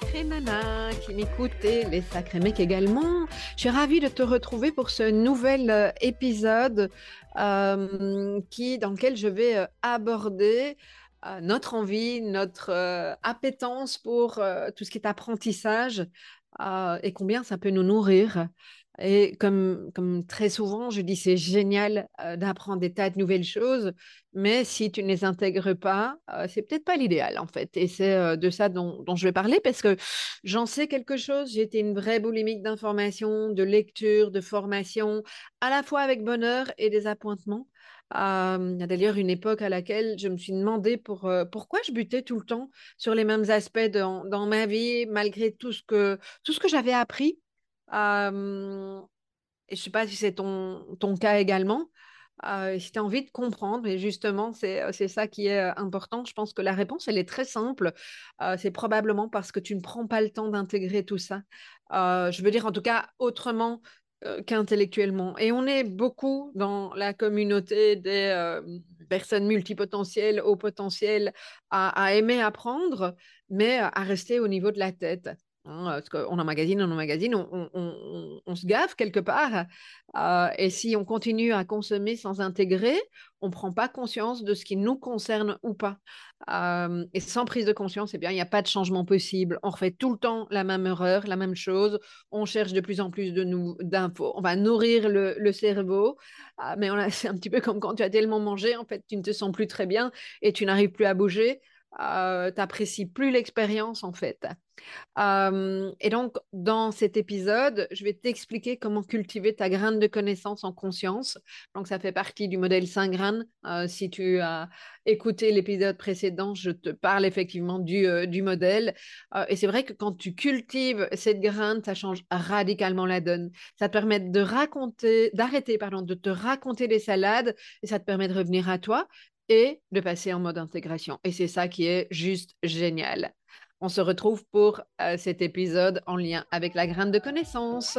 sacrés nanas qui m'écoutent et les sacrés mecs également. Je suis ravie de te retrouver pour ce nouvel euh, épisode euh, qui, dans lequel je vais euh, aborder notre envie, notre appétence pour tout ce qui est apprentissage et combien ça peut nous nourrir. Et comme, très souvent, je dis c'est génial euh, d'apprendre des tas de nouvelles choses, mais si tu ne les intègres pas, euh, c'est peut-être pas l'idéal en fait. Et c'est euh, de ça dont, je vais parler parce que j'en sais quelque chose. J'ai été une vraie boulimique d'informations, de lecture, de formation, à la fois avec bonheur et des appointements. il y a d'ailleurs une époque à laquelle je me suis demandé pour, pourquoi je butais tout le temps sur les mêmes aspects dans ma vie, malgré tout ce que, tout ce que j'avais appris et je ne sais pas si c'est ton, ton cas également. si tu as envie de comprendre, et justement, c'est ça qui est important. Je pense que la réponse, elle est très simple. c'est probablement parce que tu ne prends pas le temps d'intégrer tout ça. je veux dire, en tout cas, autrement qu'intellectuellement. Et on est beaucoup dans la communauté des personnes multipotentielles, au potentiel, à, à aimer apprendre, mais à rester au niveau de la tête. Hein, parce qu'on emmagasine, on emmagasine, on, on, se gaffe quelque part. Euh, et si on continue à consommer sans intégrer, on ne prend pas conscience de ce qui nous concerne ou pas. Euh, et sans prise de conscience, eh bien, il n'y a pas de changement possible. On refait tout le temps la même erreur, la même chose. On cherche de plus en plus d'infos. On va nourrir le, cerveau. Euh, mais c'est un petit peu comme quand tu as tellement mangé, en fait, tu ne te sens plus très bien et tu n'arrives plus à bouger. Tu n'apprécies plus l'expérience, en fait et donc, dans cet épisode, je vais t'expliquer comment cultiver ta graine de connaissance en conscience. Donc, ça fait partie du modèle 5 graines. si tu as écouté l'épisode précédent, je te parle effectivement du, du modèle. et c'est vrai que quand tu cultives cette graine, ça change radicalement la donne. Ça te permet de raconter, d'arrêter, pardon, de te raconter des salades et ça te permet de revenir à toi et de passer en mode intégration. Et c'est ça qui est juste génial. On se retrouve pour euh, cet épisode en lien avec la graine de connaissance.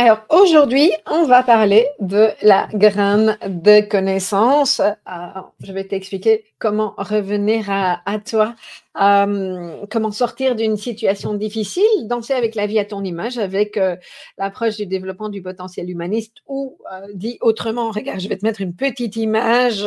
Alors aujourd'hui, on va parler de la graine de connaissance. Euh, je vais t'expliquer comment revenir à, toi, euh, comment sortir d'une situation difficile, danser avec la vie à ton image, avec euh, l'approche du développement du potentiel humaniste ou dit autrement, regarde, je vais te mettre une petite image,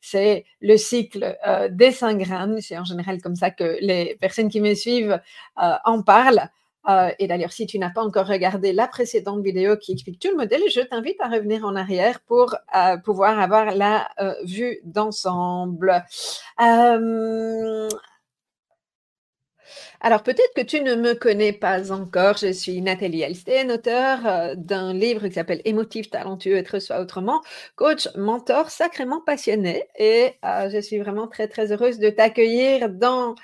c'est le cycle des cinq graines. C'est en général comme ça que les personnes qui me suivent en parlent. Euh, et d'ailleurs, si tu n'as pas encore regardé la précédente vidéo qui explique tout le modèle, je t'invite à revenir en arrière pour euh, pouvoir avoir la euh, vue d'ensemble. Alors peut-être que tu ne me connais pas encore. Je suis Nathalie Elsten, auteure d'un livre qui s'appelle Émotif, talentueux, être soi autrement, coach, mentor, sacrément passionné. Et je suis vraiment très très heureuse de t'accueillir dans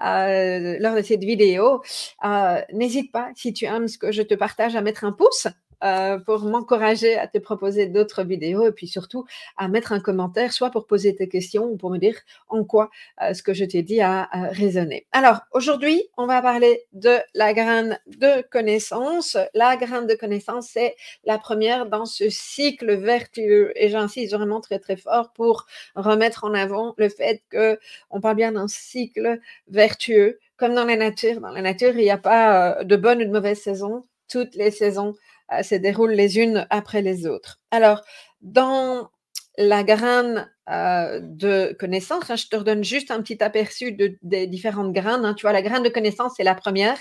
lors de cette vidéo. Euh, n'hésite pas, si tu aimes ce que je te partage, à mettre un pouce euh, pour m'encourager à te proposer d'autres vidéos et puis surtout à mettre un commentaire, soit pour poser tes questions ou pour me dire en quoi euh, ce que je t'ai dit a, résonné. Alors aujourd'hui, on va parler de la graine de connaissance. La graine de connaissance, c'est la première dans ce cycle vertueux et j'insiste vraiment très très fort pour remettre en avant le fait que on parle bien d'un cycle vertueux comme dans la nature. Dans la nature, il n'y a pas euh, de bonne ou de mauvaise saison. Toutes les saisons se déroulent les unes après les autres. Alors, dans la graine euh, de connaissance. Hein, je te redonne juste un petit aperçu des différentes graines. Hein. Tu vois, la graine de connaissance, c'est la première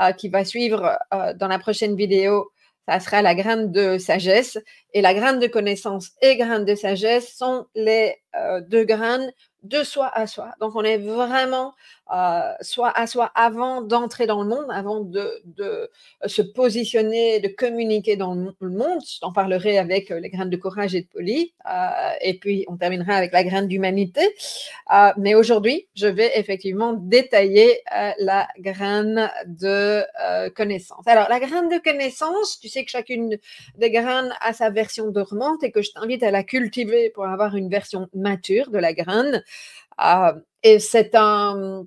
euh, qui va suivre euh, dans la prochaine vidéo. Ça sera la graine de sagesse. Et la graine de connaissance et graine de sagesse sont les deux graines de soi à soi. Donc, on est vraiment euh, soi à soi avant d'entrer dans le monde, avant de, de, se positionner, de communiquer dans le monde. Je t'en parlerai avec euh, les graines de courage et de poli. Euh, et puis, on terminera avec la graine d'humanité. Euh, mais aujourd'hui, je vais effectivement détailler euh, la graine de connaissance. Alors, la graine de connaissance, tu sais que chacune des graines a sa version dormante et que je t'invite à la cultiver pour avoir une version mature de la graine. Euh, et c'est un,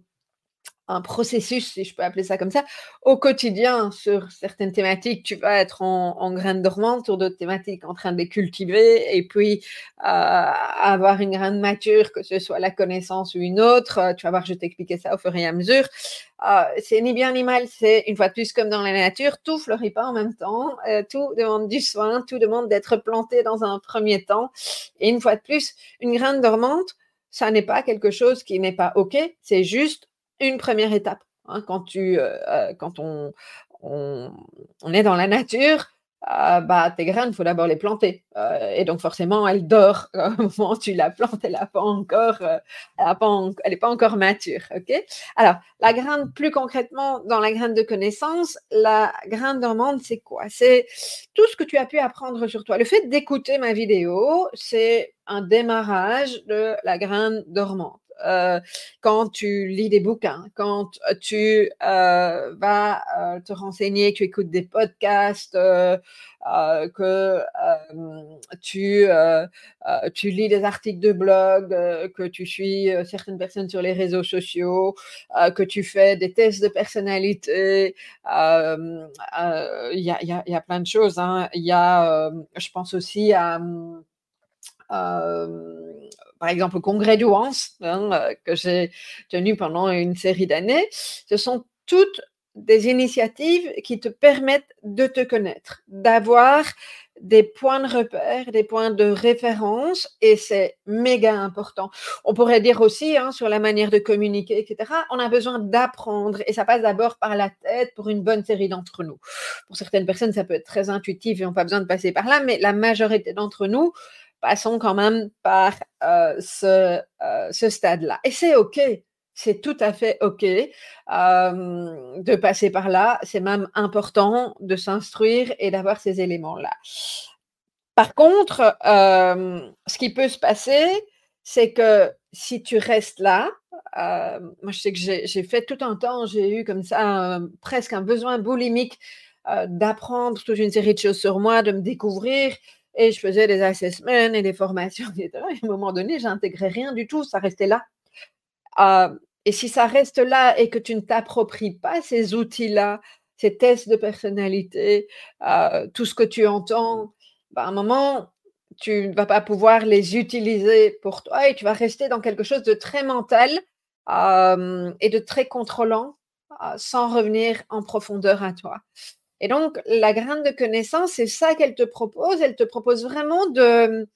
un processus, si je peux appeler ça comme ça, au quotidien sur certaines thématiques, tu vas être en, en graine dormante, sur d'autres thématiques en train de les cultiver, et puis euh, avoir une graine mature, que ce soit la connaissance ou une autre. Euh, tu vas voir, je t'expliquer ça au fur et à mesure. Euh, c'est ni bien ni mal, c'est une fois de plus comme dans la nature, tout fleurit pas en même temps, tout demande du soin, tout demande d'être planté dans un premier temps. Et une fois de plus, une graine dormante, ça n'est pas quelque chose qui n'est pas OK, c'est juste une première étape. Hein. quand, tu, euh, euh, quand on, on, on, est dans la nature, euh, bah, tes graines, il faut d'abord les planter. Euh, et donc, forcément, elle dort au moment où tu la plantes, elle n'est pas, encore, elle pas encore mature. ok? Alors, la graine, plus concrètement, dans la graine de connaissance, la graine dormante, c'est quoi? C'est tout ce que tu as pu apprendre sur toi. Le fait d'écouter ma vidéo, c'est un démarrage de la graine dormante. Euh, quand tu lis des bouquins, quand tu euh, vas euh, te renseigner, tu écoutes des podcasts, euh, euh, que tu, tu lis des articles de blog, que tu suis certaines personnes sur les réseaux sociaux, que tu fais des tests de personnalité. Il y a, y, y, a, plein de choses. Hein. Il y a, je pense aussi à... Euh, par exemple, au congrès du euh, que j'ai tenu pendant une série d'années, ce sont toutes des initiatives qui te permettent de te connaître, d'avoir des points de repère, des points de référence, et c'est méga important. On pourrait dire aussi hein, sur la manière de communiquer, etc., on a besoin d'apprendre, et ça passe d'abord par la tête pour une bonne série d'entre nous. Pour certaines personnes, ça peut être très intuitif et on n'a pas besoin de passer par là, mais la majorité d'entre nous, passons quand même par euh, ce, euh, ce stade-là. Et c'est OK, c'est tout à fait OK euh, de passer par là. C'est même important de s'instruire et d'avoir ces éléments-là. Par contre, ce qui peut se passer, c'est que si tu restes là, moi je sais que j'ai fait tout un temps, j'ai eu comme ça presque un besoin boulimique d'apprendre toute une série de choses sur moi, de me découvrir, et je faisais des assessments et des formations, etc. Et à un moment donné, j'intégrais rien du tout, ça restait là. Euh, et si ça reste là et que tu ne t'appropries pas ces outils-là, ces tests de personnalité, euh, tout ce que tu entends, bah, à un moment, tu ne vas pas pouvoir les utiliser pour toi et tu vas rester dans quelque chose de très mental euh, et de très contrôlant euh, sans revenir en profondeur à toi. Et donc, la graine de connaissance, c'est ça qu'elle te propose. Elle te propose vraiment de,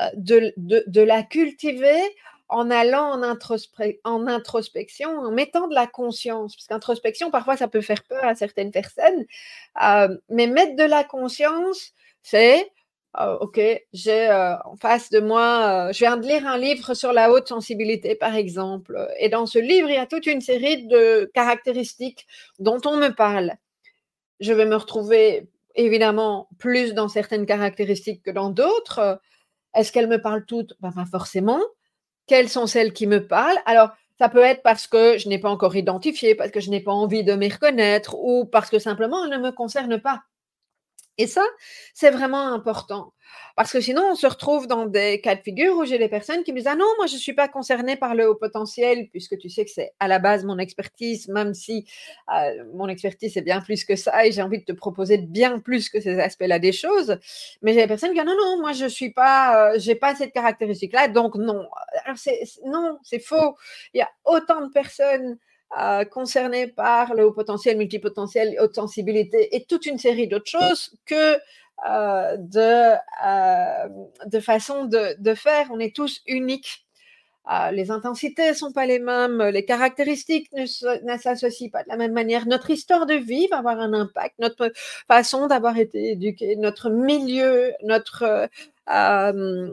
euh, la cultiver en allant en, introspe en, introspection, en mettant de la conscience. Parce qu'introspection, parfois, ça peut faire peur à certaines personnes. Euh, mais mettre de la conscience, c'est, euh, OK, j'ai en face de moi, je viens de lire un livre sur la haute sensibilité, par exemple. Et dans ce livre, il y a toute une série de caractéristiques dont on me parle je vais me retrouver évidemment plus dans certaines caractéristiques que dans d'autres. Est-ce qu'elles me parlent toutes? Ben, forcément. Quelles sont celles qui me parlent? Alors, ça peut être parce que je n'ai pas encore identifié, parce que je n'ai pas envie de me reconnaître ou parce que simplement elles ne me concernent pas. Et ça, c'est vraiment important. Parce que sinon, on se retrouve dans des cas de figure où j'ai des personnes qui me disent Ah non, moi, je ne suis pas concernée par le haut potentiel, puisque tu sais que c'est à la base mon expertise, même si euh, mon expertise est bien plus que ça et j'ai envie de te proposer bien plus que ces aspects-là des choses. Mais j'ai des personnes qui disent Non, non, moi, je suis pas, euh, j'ai pas cette caractéristique-là, donc non. Alors, c'est, non, c'est faux. Il y a autant de personnes euh, concernés par le haut potentiel, multipotentiel, haute sensibilité et toute une série d'autres choses que de, de façon de, de faire. On est tous uniques ah, les intensités ne sont pas les mêmes, les caractéristiques ne, s'associent pas de la même manière. Notre histoire de vie va avoir un impact, notre façon d'avoir été éduqué, notre milieu, notre euh,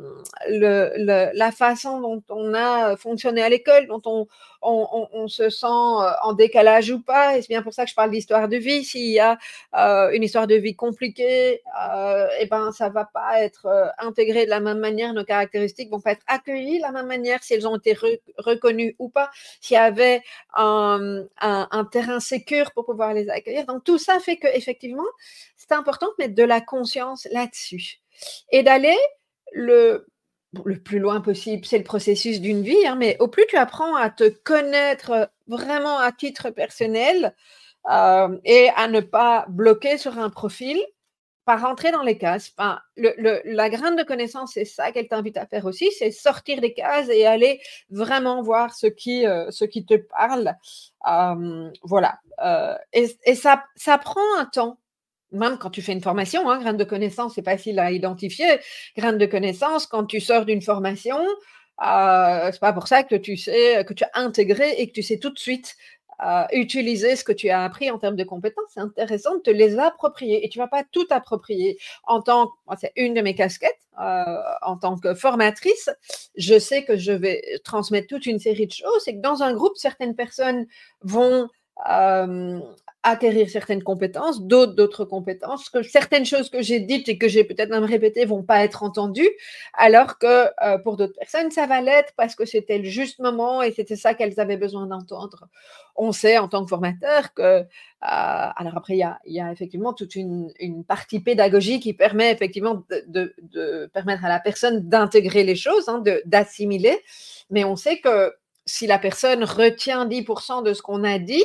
le, la façon dont on a fonctionné à l'école, dont on, on, se sent euh, en décalage ou pas. Et c'est bien pour ça que je parle d'histoire de vie. S'il y a euh, une histoire de vie compliquée, euh, eh ben ça va pas être intégré de la même manière. Nos caractéristiques vont pas être accueillies de la même manière si elles ont été reconnues ou pas. S'il y avait un, un, un terrain sécur pour pouvoir les accueillir. Donc tout ça fait que effectivement, c'est important de mettre de la conscience là-dessus et d'aller le, le plus loin possible. C'est le processus d'une vie, hein, mais au plus tu apprends à te connaître vraiment à titre personnel euh, et à ne pas bloquer sur un profil, pas rentrer dans les cases. La graine de connaissance, c'est ça qu'elle t'invite à faire aussi, c'est sortir des cases et aller vraiment voir ce qui, euh, ce qui te parle. Euh, voilà. et, et ça, ça prend un temps même quand tu fais une formation, hein, de connaissance, c'est facile à identifier. Graine de connaissance, quand tu sors d'une formation, euh, c'est pas pour ça que tu sais, que tu as intégré et que tu sais tout de suite euh, utiliser ce que tu as appris en termes de compétences. C'est intéressant de te les approprier et tu vas pas tout approprier. En tant, c'est une de mes casquettes euh, en tant que formatrice, je sais que je vais transmettre toute une série de choses et que dans un groupe, certaines personnes vont euh, acquérir certaines compétences, d'autres compétences, que certaines choses que j'ai dites et que j'ai peut-être même répétées vont pas être entendues, alors que euh, pour d'autres personnes, ça va l'être parce que c'était le juste moment et c'était ça qu'elles avaient besoin d'entendre. On sait en tant que formateur que, euh, alors après, il y a, effectivement toute une, partie pédagogique qui permet effectivement de, permettre à la personne d'intégrer les choses, hein, d'assimiler, mais on sait que si la personne retient 10% de ce qu'on a dit,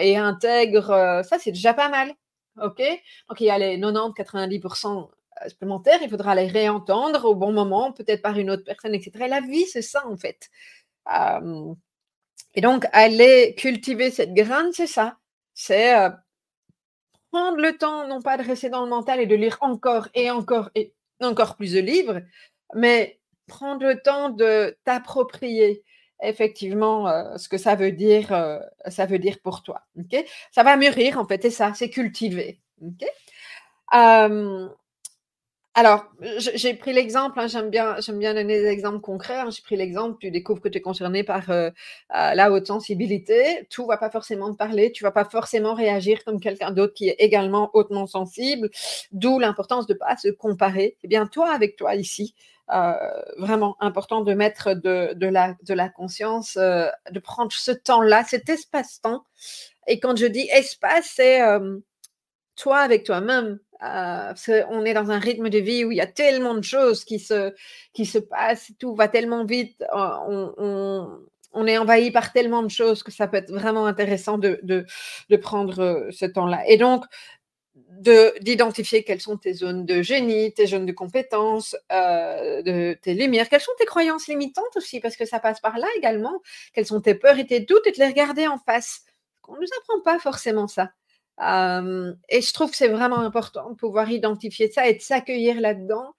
et intègre, euh, ça c'est déjà pas mal. OK? Donc il y a les 90-90% euh, supplémentaires, il faudra les réentendre au bon moment, peut-être par une autre personne, etc. la vie, c'est ça en fait. et donc, aller cultiver cette graine, c'est ça. C'est euh, prendre le temps, non pas de rester dans le mental et de lire encore et encore et encore plus de livres, mais prendre le temps de t'approprier effectivement euh, ce que ça veut dire, euh, ça veut dire pour toi. ça va mûrir en fait, et ça, c'est cultiver. ok? Alors, j'ai pris l'exemple, hein, j'aime bien, bien donner des exemples concrets. Hein. j'ai pris l'exemple, tu découvres que tu es concerné par euh, la haute sensibilité. Tout va pas forcément te parler, tu vas pas forcément réagir comme quelqu'un d'autre qui est également hautement sensible. D'où l'importance de pas se comparer. Eh bien, toi avec toi ici, euh, vraiment important de mettre de, la, conscience, euh, de prendre ce temps-là, cet espace-temps. Et quand je dis espace, c'est euh, toi avec toi-même. On est dans un rythme de vie où il y a tellement de choses qui se, passent, tout va tellement vite, on, on, est envahi par tellement de choses que ça peut être vraiment intéressant de, de, prendre ce temps-là. Et donc, d'identifier quelles sont tes zones de génie, tes zones de compétences, euh, tes lumières, quelles sont tes croyances limitantes aussi, parce que ça passe par là également, quelles sont tes peurs et tes doutes, et de les regarder en face. On ne nous apprend pas forcément ça. Et je trouve que c'est vraiment important de pouvoir identifier ça et de s'accueillir là-dedans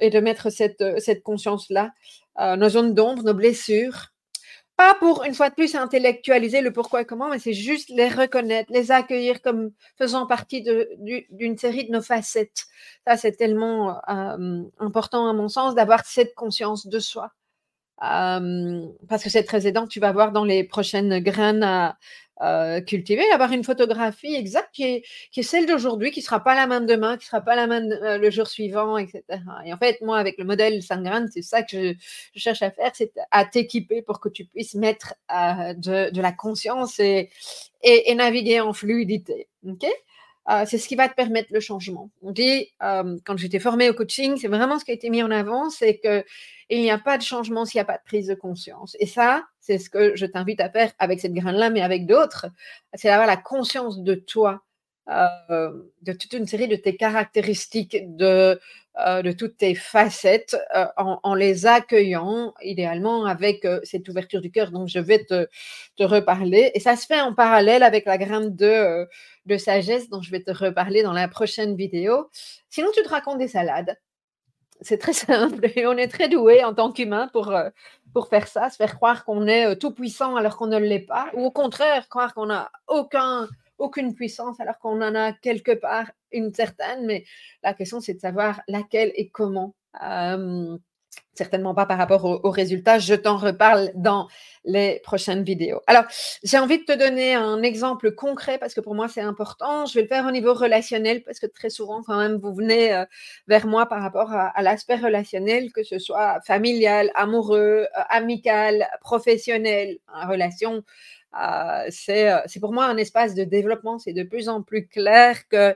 et de mettre cette, cette conscience-là, nos zones d'ombre, nos blessures, pas pour, une fois de plus, intellectualiser le pourquoi et comment, mais c'est juste les reconnaître, les accueillir comme faisant partie d'une série de nos facettes. Ça, c'est tellement important, à mon sens, d'avoir cette conscience de soi. Parce que c'est très aidant. Tu vas voir dans les prochaines graines à, cultiver, avoir une photographie exacte qui est, celle d'aujourd'hui, qui ne sera pas la même demain, qui ne sera pas la euh, le jour suivant, etc. Et en fait, moi, avec le modèle Sangran, c'est ça que je, cherche à faire, c'est à t'équiper pour que tu puisses mettre de, de, la conscience et, et, naviguer en fluidité. ok? Euh, c'est ce qui va te permettre le changement. On dit, euh, quand j'étais formée au coaching, c'est vraiment ce qui a été mis en avant, c'est que il n'y a pas de changement s'il n'y a pas de prise de conscience. Et ça, c'est ce que je t'invite à faire avec cette graine-là, mais avec d'autres, c'est d'avoir la conscience de toi de toute une série de tes caractéristiques, de, de toutes tes facettes, en, les accueillant idéalement avec cette ouverture du cœur dont je vais te, te, reparler. Et ça se fait en parallèle avec la graine de, de sagesse dont je vais te reparler dans la prochaine vidéo. Sinon, tu te racontes des salades. C'est très simple et on est très doué en tant qu'humain pour, euh, pour faire ça, se faire croire qu'on est euh, tout puissant alors qu'on ne l'est pas, ou au contraire, croire qu'on n'a aucun, aucune puissance alors qu'on en a quelque part une certaine, mais la question c'est de savoir laquelle et comment. Certainement pas par rapport aux, résultats. Je t'en reparle dans les prochaines vidéos. Alors, j'ai envie de te donner un exemple concret parce que pour moi, c'est important. Je vais le faire au niveau relationnel parce que très souvent, quand même, vous venez euh, vers moi par rapport à, l'aspect relationnel, que ce soit familial, amoureux, euh, amical, professionnel, en relation. Euh, c'est pour moi un espace de développement. C'est de plus en plus clair que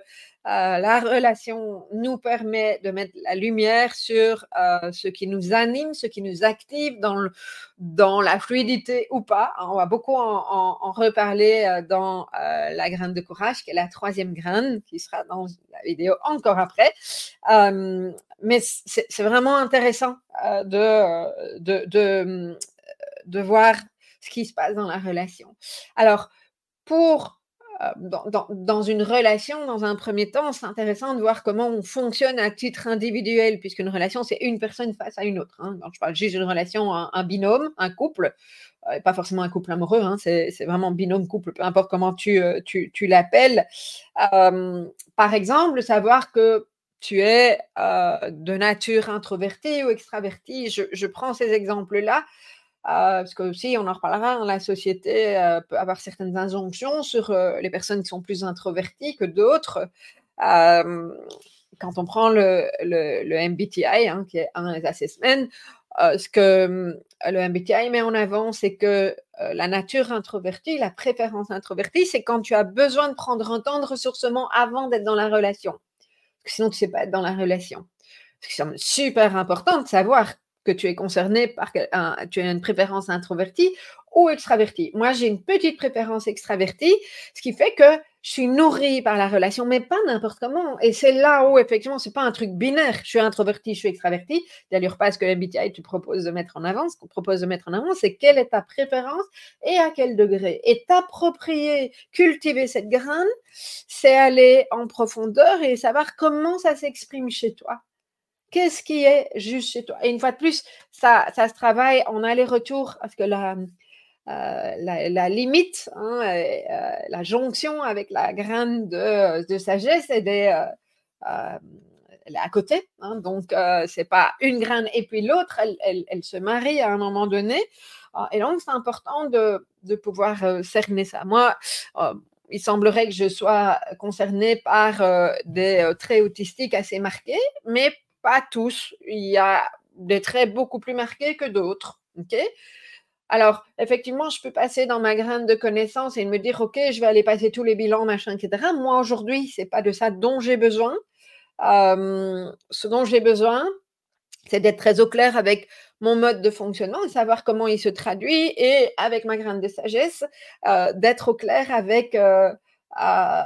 euh, la relation nous permet de mettre la lumière sur euh, ce qui nous anime, ce qui nous active dans, la fluidité ou pas. On va beaucoup en, reparler euh, dans la graine de courage, qui est la troisième graine, qui sera dans la vidéo encore après. mais c'est vraiment intéressant de voir ce qui se passe dans la relation. Alors, pour euh, dans, une relation, dans un premier temps, c'est intéressant de voir comment on fonctionne à titre individuel, puisqu'une relation, c'est une personne face à une autre. Hein. je parle juste d'une relation, un, binôme, un couple, euh, pas forcément un couple amoureux, hein, c'est vraiment binôme, couple, peu importe comment tu, euh, tu, l'appelles. par exemple, savoir que tu es de nature introvertie ou extravertie, je, je prends ces exemples-là euh, parce que aussi, on en reparlera, hein, la société euh, peut avoir certaines injonctions sur euh, les personnes qui sont plus introverties que d'autres. quand on prend le, le, MBTI, hein, qui est un des assessments, ce que le MBTI met en avant, c'est que la nature introvertie, la préférence introvertie, c'est quand tu as besoin de prendre un temps de ressourcement avant d'être dans la relation. Sinon, tu ne sais pas être dans la relation. C'est super important de savoir que tu es concerné par tu as une préférence introvertie ou extravertie. Moi, j'ai une petite préférence extravertie, ce qui fait que je suis nourrie par la relation, mais pas n'importe comment. Et c'est là où, effectivement, c'est pas un truc binaire. Je suis introvertie, je suis extravertie. D'ailleurs, pas ce que l'MBTI tu proposes de mettre en avant. Ce qu'on propose de mettre en avant, c'est quelle est ta préférence et à quel degré. Et t'approprier, cultiver cette graine, c'est aller en profondeur et savoir comment ça s'exprime chez toi. Qu'est-ce qui est juste chez toi? Et une fois de plus, ça, ça se travaille en aller-retour parce que la, euh, la, limite, hein, euh, la jonction avec la graine de, de sagesse, elle est, euh, à côté. Hein, donc, c'est pas une graine et puis l'autre, elle, elle, elle, se marie à un moment donné. Ah, et donc, c'est important de, de pouvoir cerner ça. Moi, il semblerait que je sois concernée par des traits autistiques assez marqués, mais pas tous. Il y a des traits beaucoup plus marqués que d'autres. OK? Alors, effectivement, je peux passer dans ma graine de connaissances et me dire, OK, je vais aller passer tous les bilans, machin, etc. Moi, aujourd'hui, ce n'est pas de ça dont j'ai besoin. ce dont j'ai besoin, c'est d'être très au clair avec mon mode de fonctionnement et savoir comment il se traduit et avec ma graine de sagesse, euh, d'être au clair avec euh, euh,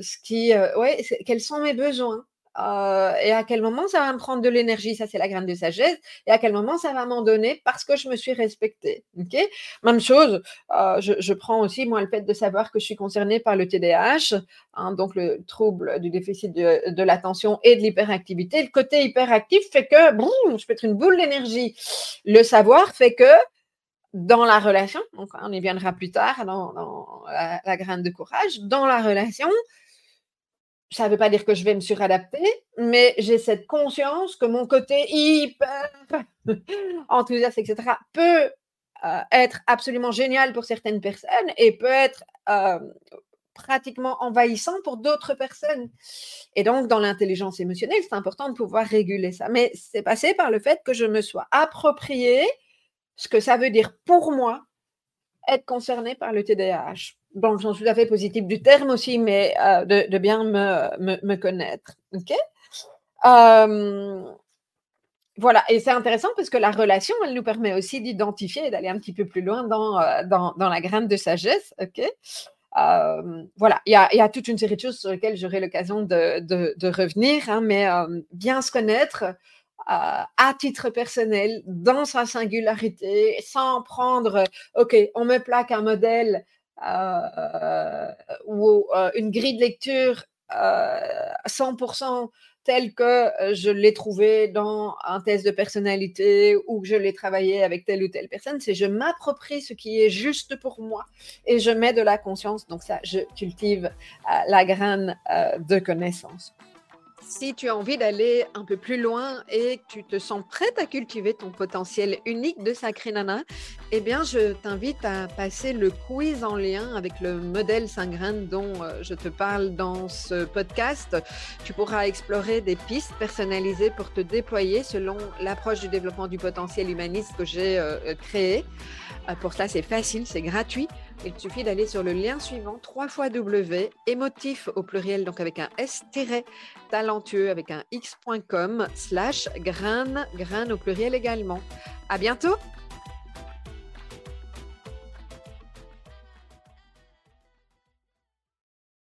ce qui, ouais, quels sont mes besoins. Euh, et à quel moment ça va me prendre de l'énergie, ça c'est la graine de sagesse, et à quel moment ça va m'en donner parce que je me suis respectée. ok? Même chose, euh, je, prends aussi moi le fait de savoir que je suis concernée par le TDAH, hein, donc le trouble du déficit de, l'attention et de l'hyperactivité. Le côté hyperactif fait que boum, je peux être une boule d'énergie. Le savoir fait que dans la relation, donc on y viendra plus tard dans, la graine de courage, dans la relation, ça ne veut pas dire que je vais me suradapter, mais j'ai cette conscience que mon côté hyper enthousiaste, etc., peut euh, être absolument génial pour certaines personnes et peut être euh, pratiquement envahissant pour d'autres personnes. Et donc, dans l'intelligence émotionnelle, c'est important de pouvoir réguler ça. Mais c'est passé par le fait que je me sois approprié ce que ça veut dire pour moi être concerné par le TDAH bon, j'en suis tout à fait positive du terme aussi, mais euh, de, bien me, me, connaître. OK? voilà, et c'est intéressant parce que la relation, elle nous permet aussi d'identifier et d'aller un petit peu plus loin dans, euh, dans, dans, la graine de sagesse. OK? voilà, il y, a, toute une série de choses sur lesquelles j'aurai l'occasion de, revenir, hein, mais bien se connaître, à titre personnel, dans sa singularité, sans prendre, OK, on me plaque un modèle ou une grille de lecture 100% tel que je l'ai trouvé dans un test de personnalité ou que je l'ai travaillé avec telle ou telle personne, c'est je m'approprie ce qui est juste pour moi et je mets de la conscience. Donc ça, je cultive la graine de connaissance. Si tu as envie d'aller un peu plus loin et que tu te sens prête à cultiver ton potentiel unique de Sacré Nana, eh bien, je t'invite à passer le quiz en lien avec le modèle Saint-Grain dont euh, je te parle dans ce podcast. Tu pourras explorer des pistes personnalisées pour te déployer selon l'approche du développement du potentiel humaniste que j'ai euh, euh, créé. Pour cela, c'est facile, c'est gratuit. Il suffit d'aller sur le lien suivant, 3 fois W, émotif au pluriel, donc avec un S talentueux avec un x.com slash grain, grain au pluriel également. À bientôt!